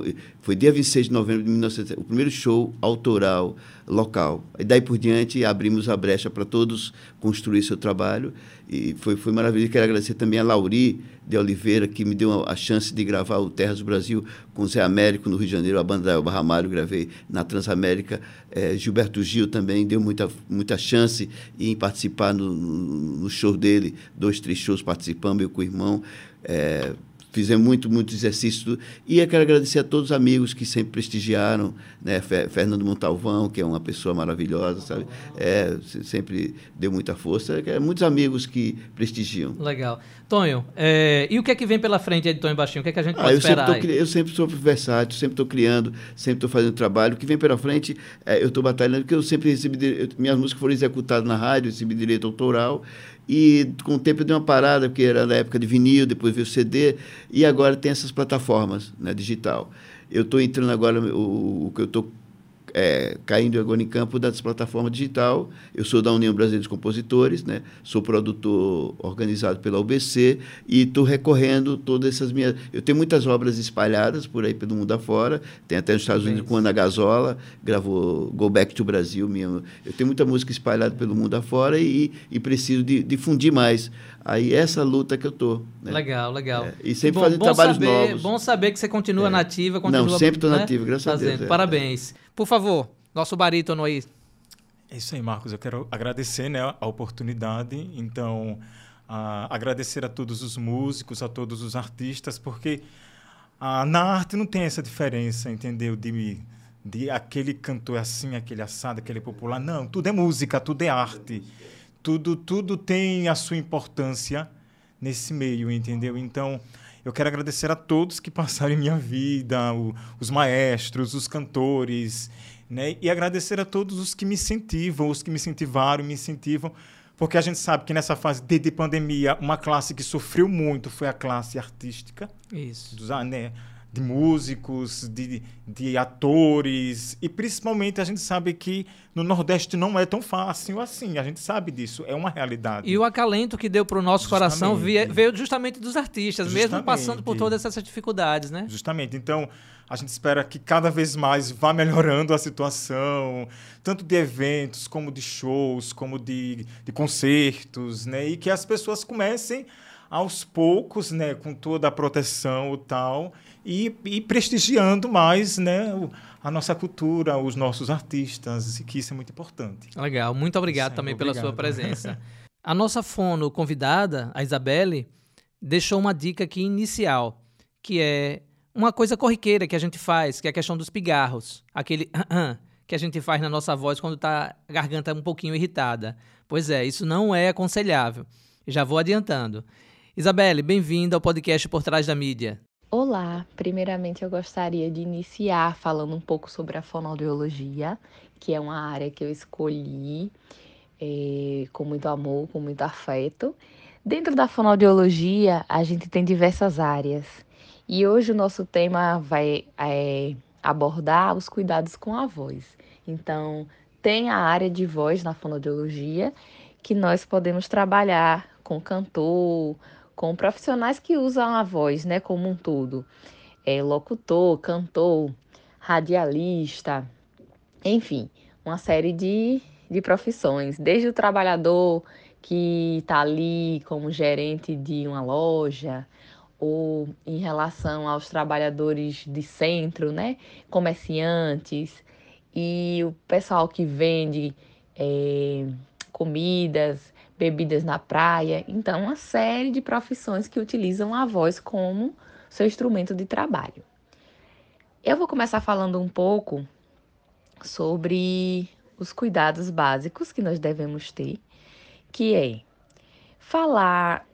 foi dia 26 de novembro de 1970, o primeiro show autoral local. E daí por diante abrimos a brecha para todos construir seu trabalho e foi, foi maravilhoso. Quero agradecer também a Lauri de Oliveira, que me deu a chance de gravar o Terras do Brasil com Zé Américo no Rio de Janeiro, a banda da Elba Ramalho, gravei na Transamérica. É, Gilberto Gil também deu muita, muita chance em participar no, no, no show dele, dois, três shows participando, eu com o irmão. É, fizemos muito, muito exercício. E eu quero agradecer a todos os amigos que sempre prestigiaram, né? Fernando Montalvão, que é uma pessoa maravilhosa, sabe? É, sempre deu muita força. É, muitos amigos que prestigiam. Legal. Tonho, é, e o que é que vem pela frente aí de Tonho Baixinho? O que é que a gente ah, pode eu esperar? Sempre tô, eu sempre sou versátil, sempre estou criando, sempre estou fazendo trabalho. O que vem pela frente, é, eu estou batalhando, porque eu sempre recebi, eu, minhas músicas foram executadas na rádio, recebi direito autoral. E com o tempo eu dei uma parada, porque era na época de vinil, depois veio o CD, e agora tem essas plataformas né, digital. Eu estou entrando agora, o, o que eu estou é, caindo agora em campo das plataformas digital. Eu sou da União Brasileira dos Compositores, né? sou produtor organizado pela UBC e estou recorrendo todas essas minhas. Eu tenho muitas obras espalhadas por aí pelo mundo afora. Tem até nos Estados Unidos com Ana Gazola, gravou Go Back to Brasil. Minha... Eu tenho muita música espalhada pelo mundo afora e, e preciso de, difundir mais. Aí essa luta que eu tô. Né? Legal, legal. É, e sempre bom, fazendo bom trabalhos saber, novos. Bom saber que você continua é. nativa, continua. Não, sempre estou né? nativa, graças fazendo. a Deus. É. Parabéns. Por favor, nosso barítono aí. É isso aí, Marcos. Eu quero agradecer né, a oportunidade. Então, a, agradecer a todos os músicos, a todos os artistas, porque a, na arte não tem essa diferença, entendeu? De, de aquele cantor assim, aquele assado, aquele popular. Não, tudo é música, tudo é arte. Tudo, tudo tem a sua importância nesse meio, entendeu? Então, eu quero agradecer a todos que passaram em minha vida, o, os maestros, os cantores, né? E agradecer a todos os que me incentivam, os que me incentivaram, me incentivam, porque a gente sabe que nessa fase de, de pandemia, uma classe que sofreu muito foi a classe artística. Isso. Dos, né? De músicos, de, de atores, e principalmente a gente sabe que no Nordeste não é tão fácil assim, a gente sabe disso, é uma realidade. E o acalento que deu para o nosso justamente. coração veio justamente dos artistas, justamente. mesmo passando por todas essas dificuldades, né? Justamente, então a gente espera que cada vez mais vá melhorando a situação, tanto de eventos, como de shows, como de, de concertos, né? E que as pessoas comecem aos poucos, né, com toda a proteção e tal, e, e prestigiando mais né, a nossa cultura, os nossos artistas, e que isso é muito importante. Legal, muito obrigado também obrigado. pela sua presença. a nossa fono convidada, a Isabelle, deixou uma dica aqui inicial, que é uma coisa corriqueira que a gente faz, que é a questão dos pigarros. Aquele que a gente faz na nossa voz quando está a garganta um pouquinho irritada. Pois é, isso não é aconselhável. Já vou adiantando. Isabelle, bem-vinda ao podcast Por Trás da Mídia. Olá, primeiramente eu gostaria de iniciar falando um pouco sobre a fonoaudiologia, que é uma área que eu escolhi é, com muito amor, com muito afeto. Dentro da fonoaudiologia, a gente tem diversas áreas. E hoje o nosso tema vai é, abordar os cuidados com a voz. Então, tem a área de voz na fonoaudiologia que nós podemos trabalhar com cantor, com profissionais que usam a voz, né, como um todo. É, locutor, cantor, radialista, enfim, uma série de, de profissões, desde o trabalhador que está ali como gerente de uma loja, ou em relação aos trabalhadores de centro, né? Comerciantes e o pessoal que vende é, comidas, bebidas na praia. Então, uma série de profissões que utilizam a voz como seu instrumento de trabalho. Eu vou começar falando um pouco sobre os cuidados básicos que nós devemos ter, que é falar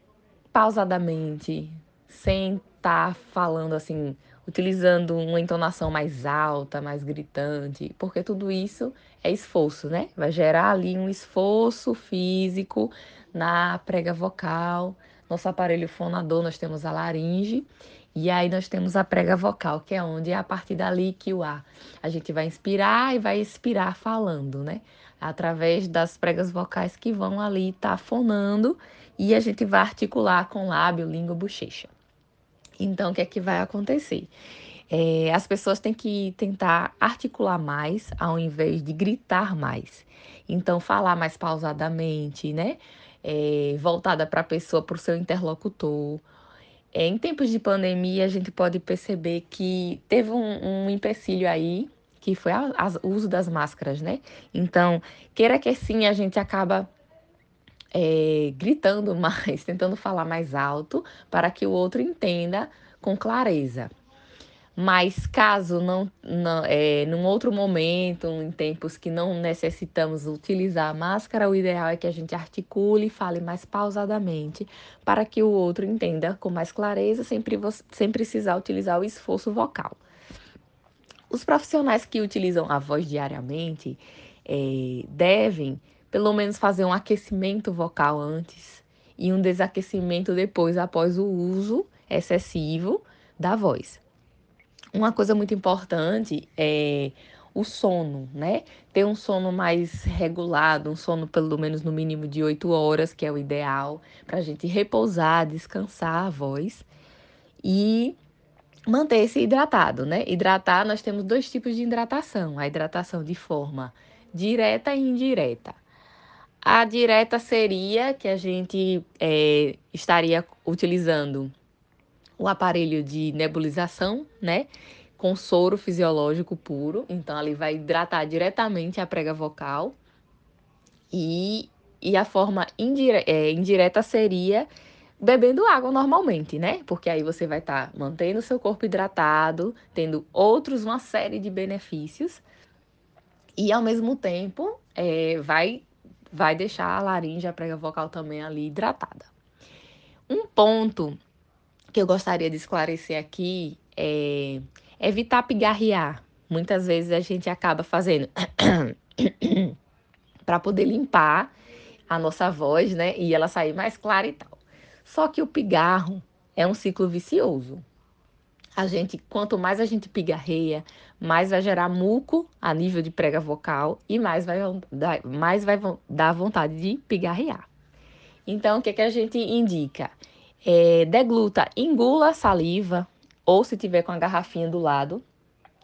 pausadamente, sem estar tá falando assim, utilizando uma entonação mais alta, mais gritante, porque tudo isso é esforço, né? Vai gerar ali um esforço físico na prega vocal. Nosso aparelho fonador, nós temos a laringe, e aí nós temos a prega vocal, que é onde é a partir dali que o ar a gente vai inspirar e vai expirar falando, né? Através das pregas vocais que vão ali estar tá fonando e a gente vai articular com lábio, língua, bochecha. Então, o que é que vai acontecer? É, as pessoas têm que tentar articular mais ao invés de gritar mais. Então, falar mais pausadamente, né? É, voltada para a pessoa, para o seu interlocutor. É, em tempos de pandemia, a gente pode perceber que teve um, um empecilho aí, que foi o uso das máscaras, né? Então, queira que sim, a gente acaba é, gritando mais, tentando falar mais alto, para que o outro entenda com clareza. Mas caso não, não é, num outro momento, em tempos que não necessitamos utilizar a máscara, o ideal é que a gente articule e fale mais pausadamente para que o outro entenda com mais clareza, sem, sem precisar utilizar o esforço vocal. Os profissionais que utilizam a voz diariamente é, devem pelo menos fazer um aquecimento vocal antes e um desaquecimento depois, após o uso excessivo da voz. Uma coisa muito importante é o sono, né? Ter um sono mais regulado, um sono pelo menos no mínimo de 8 horas, que é o ideal, para a gente repousar, descansar a voz e manter-se hidratado, né? Hidratar, nós temos dois tipos de hidratação: a hidratação de forma direta e indireta. A direta seria que a gente é, estaria utilizando o aparelho de nebulização, né? Com soro fisiológico puro. Então, ali vai hidratar diretamente a prega vocal. E, e a forma indire é, indireta seria bebendo água normalmente, né? Porque aí você vai estar tá mantendo o seu corpo hidratado, tendo outros, uma série de benefícios. E ao mesmo tempo, é, vai vai deixar a laringe, a prega vocal também ali hidratada. Um ponto que eu gostaria de esclarecer aqui é evitar pigarrear. Muitas vezes a gente acaba fazendo para poder limpar a nossa voz, né? E ela sair mais clara e tal. Só que o pigarro é um ciclo vicioso a gente, quanto mais a gente pigarreia, mais vai gerar muco a nível de prega vocal e mais vai, dar, mais vai dar vontade de pigarrear. Então, o que, é que a gente indica? É, degluta, engula a saliva, ou se tiver com a garrafinha do lado,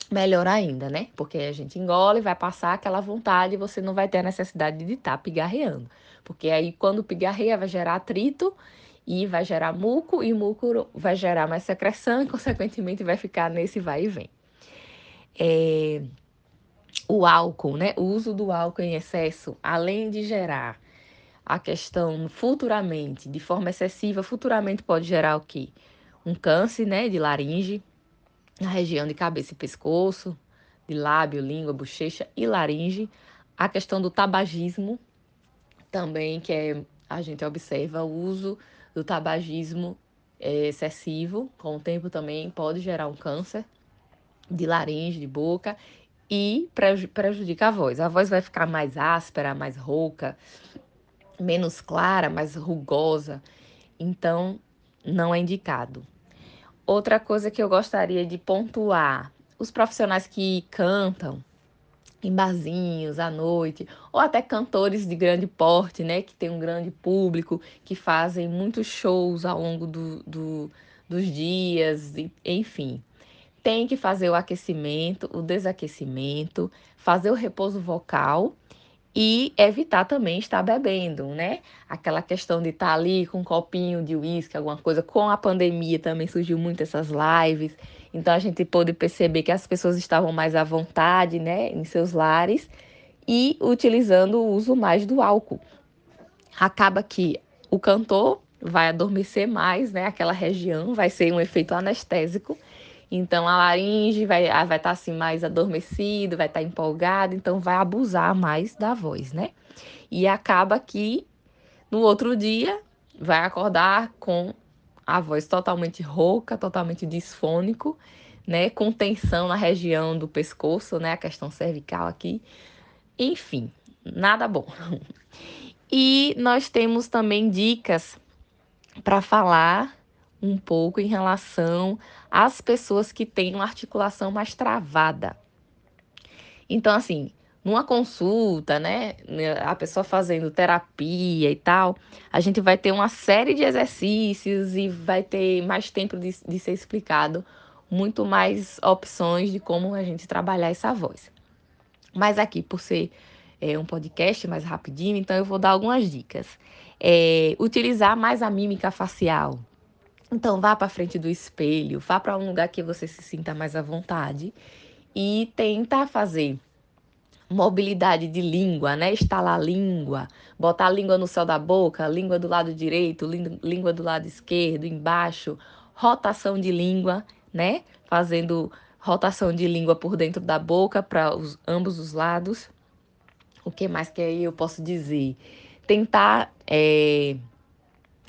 melhor ainda, né? Porque a gente engole, vai passar aquela vontade e você não vai ter a necessidade de estar tá pigarreando. Porque aí, quando pigarreia, vai gerar atrito e vai gerar muco, e muco vai gerar mais secreção e, consequentemente, vai ficar nesse vai e vem. É, o álcool, né? O uso do álcool em excesso, além de gerar a questão futuramente, de forma excessiva, futuramente pode gerar o quê? Um câncer, né, de laringe, na região de cabeça e pescoço, de lábio, língua, bochecha e laringe. A questão do tabagismo também, que é, a gente observa o uso do tabagismo é, excessivo, com o tempo também pode gerar um câncer de laringe, de boca e prejudica a voz. A voz vai ficar mais áspera, mais rouca, menos clara, mais rugosa. Então, não é indicado. Outra coisa que eu gostaria de pontuar: os profissionais que cantam em barzinhos à noite, ou até cantores de grande porte, né, que tem um grande público, que fazem muitos shows ao longo do, do, dos dias, enfim tem que fazer o aquecimento, o desaquecimento, fazer o repouso vocal e evitar também estar bebendo, né? Aquela questão de estar ali com um copinho de uísque, alguma coisa. Com a pandemia também surgiu muito essas lives. Então a gente pôde perceber que as pessoas estavam mais à vontade, né, em seus lares e utilizando o uso mais do álcool. Acaba que o cantor vai adormecer mais, né, aquela região, vai ser um efeito anestésico então a laringe vai estar vai tá, assim mais adormecido, vai estar tá empolgado, então vai abusar mais da voz, né? E acaba que no outro dia vai acordar com a voz totalmente rouca, totalmente disfônico, né? Com tensão na região do pescoço, né? A questão cervical aqui. Enfim, nada bom. E nós temos também dicas para falar um pouco em relação às pessoas que têm uma articulação mais travada. Então, assim, numa consulta, né, a pessoa fazendo terapia e tal, a gente vai ter uma série de exercícios e vai ter mais tempo de, de ser explicado, muito mais opções de como a gente trabalhar essa voz. Mas aqui, por ser é, um podcast mais rapidinho, então eu vou dar algumas dicas. É, utilizar mais a mímica facial, então, vá para frente do espelho, vá para um lugar que você se sinta mais à vontade e tenta fazer mobilidade de língua, né? Estalar a língua, botar a língua no céu da boca, língua do lado direito, língua do lado esquerdo, embaixo, rotação de língua, né? Fazendo rotação de língua por dentro da boca para ambos os lados. O que mais que aí eu posso dizer? Tentar é,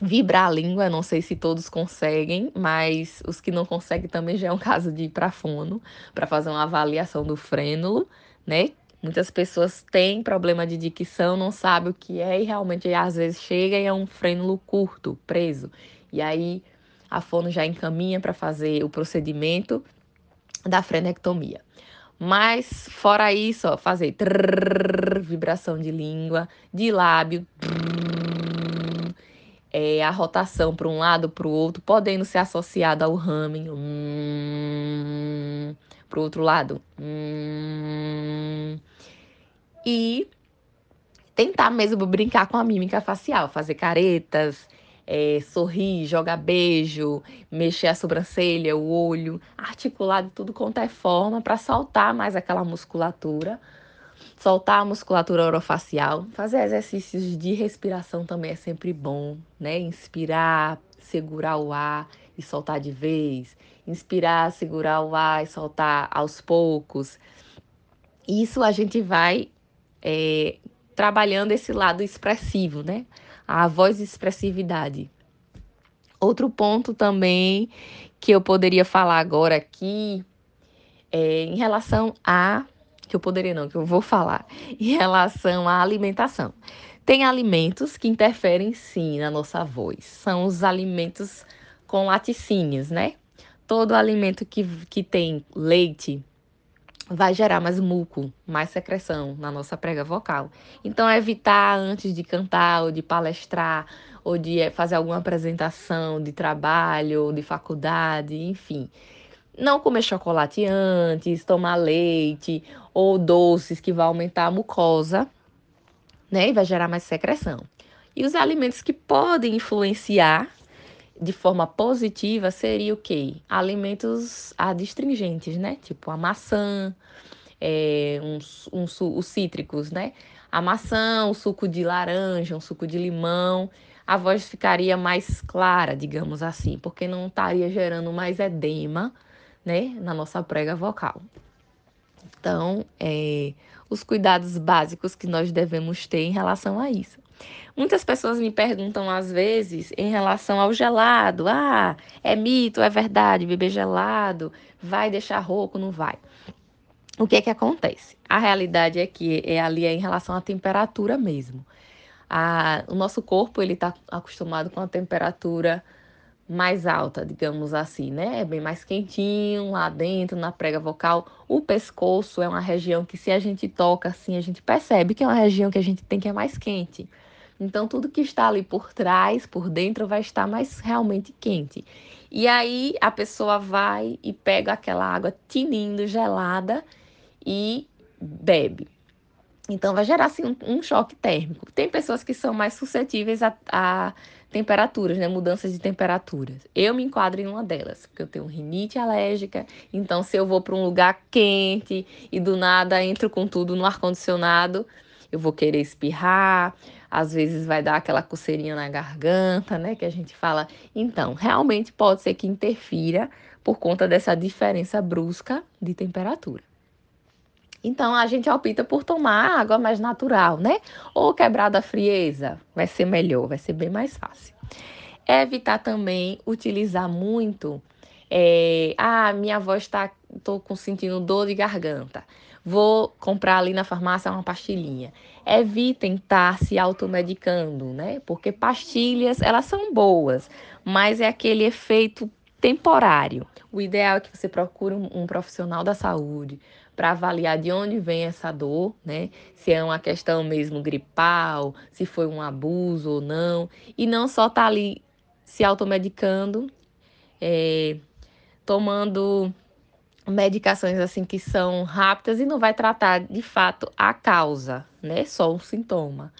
vibrar a língua, não sei se todos conseguem, mas os que não conseguem também já é um caso de ir para fono, para fazer uma avaliação do frênulo, né? Muitas pessoas têm problema de dicção, não sabem o que é e realmente às vezes chega e é um frênulo curto, preso. E aí a fono já encaminha para fazer o procedimento da frenectomia. Mas fora isso, ó, fazer trrr, vibração de língua, de lábio, é, a rotação para um lado, para o outro, podendo ser associada ao humming, hum, para o outro lado. Hum, e tentar mesmo brincar com a mímica facial, fazer caretas, é, sorrir, jogar beijo, mexer a sobrancelha, o olho, articular de tudo quanto é forma para soltar mais aquela musculatura soltar a musculatura orofacial, fazer exercícios de respiração também é sempre bom, né? Inspirar, segurar o ar e soltar de vez, inspirar, segurar o ar e soltar aos poucos. Isso a gente vai é, trabalhando esse lado expressivo, né? A voz expressividade. Outro ponto também que eu poderia falar agora aqui é em relação a que eu poderia não, que eu vou falar, em relação à alimentação. Tem alimentos que interferem sim na nossa voz. São os alimentos com laticínios, né? Todo alimento que, que tem leite vai gerar mais muco, mais secreção na nossa prega vocal. Então, evitar antes de cantar ou de palestrar ou de eh, fazer alguma apresentação de trabalho ou de faculdade, enfim não comer chocolate antes, tomar leite ou doces que vai aumentar a mucosa, né? E vai gerar mais secreção. E os alimentos que podem influenciar de forma positiva seria o quê? Alimentos adstringentes, né? Tipo a maçã, é, uns, os cítricos, né? A maçã, o suco de laranja, um suco de limão, a voz ficaria mais clara, digamos assim, porque não estaria gerando mais edema né, na nossa prega vocal. Então, é, os cuidados básicos que nós devemos ter em relação a isso. Muitas pessoas me perguntam às vezes em relação ao gelado: ah, é mito, é verdade, beber gelado vai deixar rouco, não vai. O que é que acontece? A realidade é que é ali é em relação à temperatura mesmo. A, o nosso corpo ele está acostumado com a temperatura mais alta, digamos assim, né? É bem mais quentinho lá dentro, na prega vocal. O pescoço é uma região que, se a gente toca assim, a gente percebe que é uma região que a gente tem que é mais quente. Então, tudo que está ali por trás, por dentro, vai estar mais realmente quente. E aí, a pessoa vai e pega aquela água tinindo, gelada e bebe. Então, vai gerar assim, um, um choque térmico. Tem pessoas que são mais suscetíveis a, a temperaturas, né? Mudanças de temperaturas. Eu me enquadro em uma delas, porque eu tenho rinite alérgica. Então, se eu vou para um lugar quente e do nada entro com tudo no ar-condicionado, eu vou querer espirrar. Às vezes vai dar aquela coceirinha na garganta, né? Que a gente fala. Então, realmente pode ser que interfira por conta dessa diferença brusca de temperatura. Então a gente opta por tomar água mais natural, né? Ou quebrada a frieza, vai ser melhor, vai ser bem mais fácil. Evitar também utilizar muito. É, ah, minha avó está, estou sentindo dor de garganta. Vou comprar ali na farmácia uma pastilhinha. Evitem estar se automedicando, né? Porque pastilhas, elas são boas, mas é aquele efeito temporário. O ideal é que você procure um, profissional da saúde, para avaliar de onde vem essa dor, né? Se é uma questão mesmo gripal, se foi um abuso ou não, e não só tá ali se automedicando, é, tomando medicações assim que são rápidas e não vai tratar de fato a causa, né? Só um sintoma.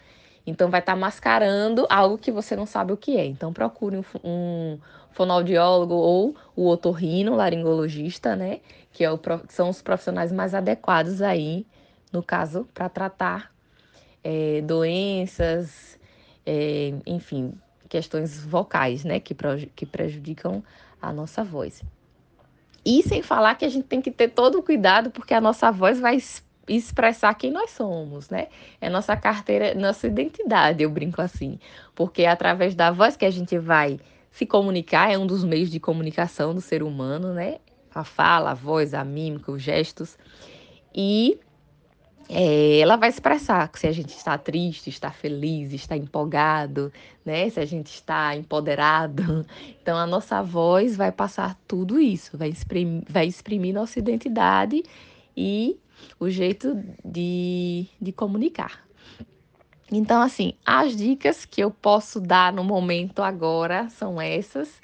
Então vai estar tá mascarando algo que você não sabe o que é. Então procure um, um fonoaudiólogo ou o otorrino, laringologista, né? Que é o, são os profissionais mais adequados aí, no caso, para tratar é, doenças, é, enfim, questões vocais, né? Que, que prejudicam a nossa voz. E sem falar que a gente tem que ter todo o cuidado, porque a nossa voz vai expressar quem nós somos, né? É nossa carteira, nossa identidade, eu brinco assim. Porque é através da voz que a gente vai se comunicar, é um dos meios de comunicação do ser humano, né? A fala, a voz, a mímica, os gestos. E é, ela vai expressar se a gente está triste, está feliz, está empolgado, né? Se a gente está empoderado. Então a nossa voz vai passar tudo isso, vai exprimir, vai exprimir nossa identidade e o jeito de, de comunicar. Então, assim, as dicas que eu posso dar no momento agora são essas.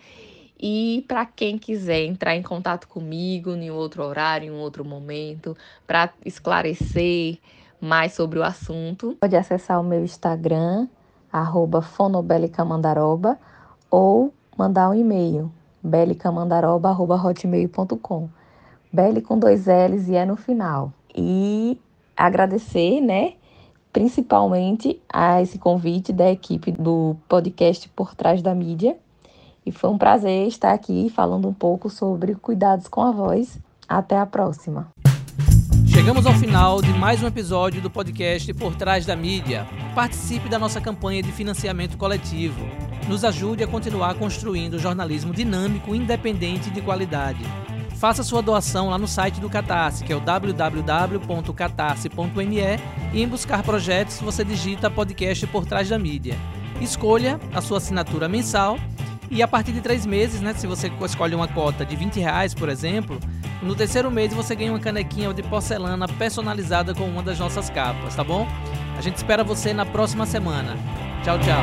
E para quem quiser entrar em contato comigo em outro horário, em outro momento, para esclarecer mais sobre o assunto, pode acessar o meu Instagram, fonobelicamandaroba, ou mandar um e-mail, belicamandaroba.hotmail.com. Beli com dois L's e é no final e agradecer, né, principalmente a esse convite da equipe do podcast Por Trás da Mídia. E foi um prazer estar aqui falando um pouco sobre cuidados com a voz. Até a próxima. Chegamos ao final de mais um episódio do podcast Por Trás da Mídia. Participe da nossa campanha de financiamento coletivo. Nos ajude a continuar construindo jornalismo dinâmico, independente e de qualidade. Faça sua doação lá no site do Catarse, que é o www.catarse.me e em buscar projetos você digita podcast por trás da mídia. Escolha a sua assinatura mensal e a partir de três meses, né, se você escolhe uma cota de 20 reais, por exemplo, no terceiro mês você ganha uma canequinha de porcelana personalizada com uma das nossas capas, tá bom? A gente espera você na próxima semana. Tchau, tchau.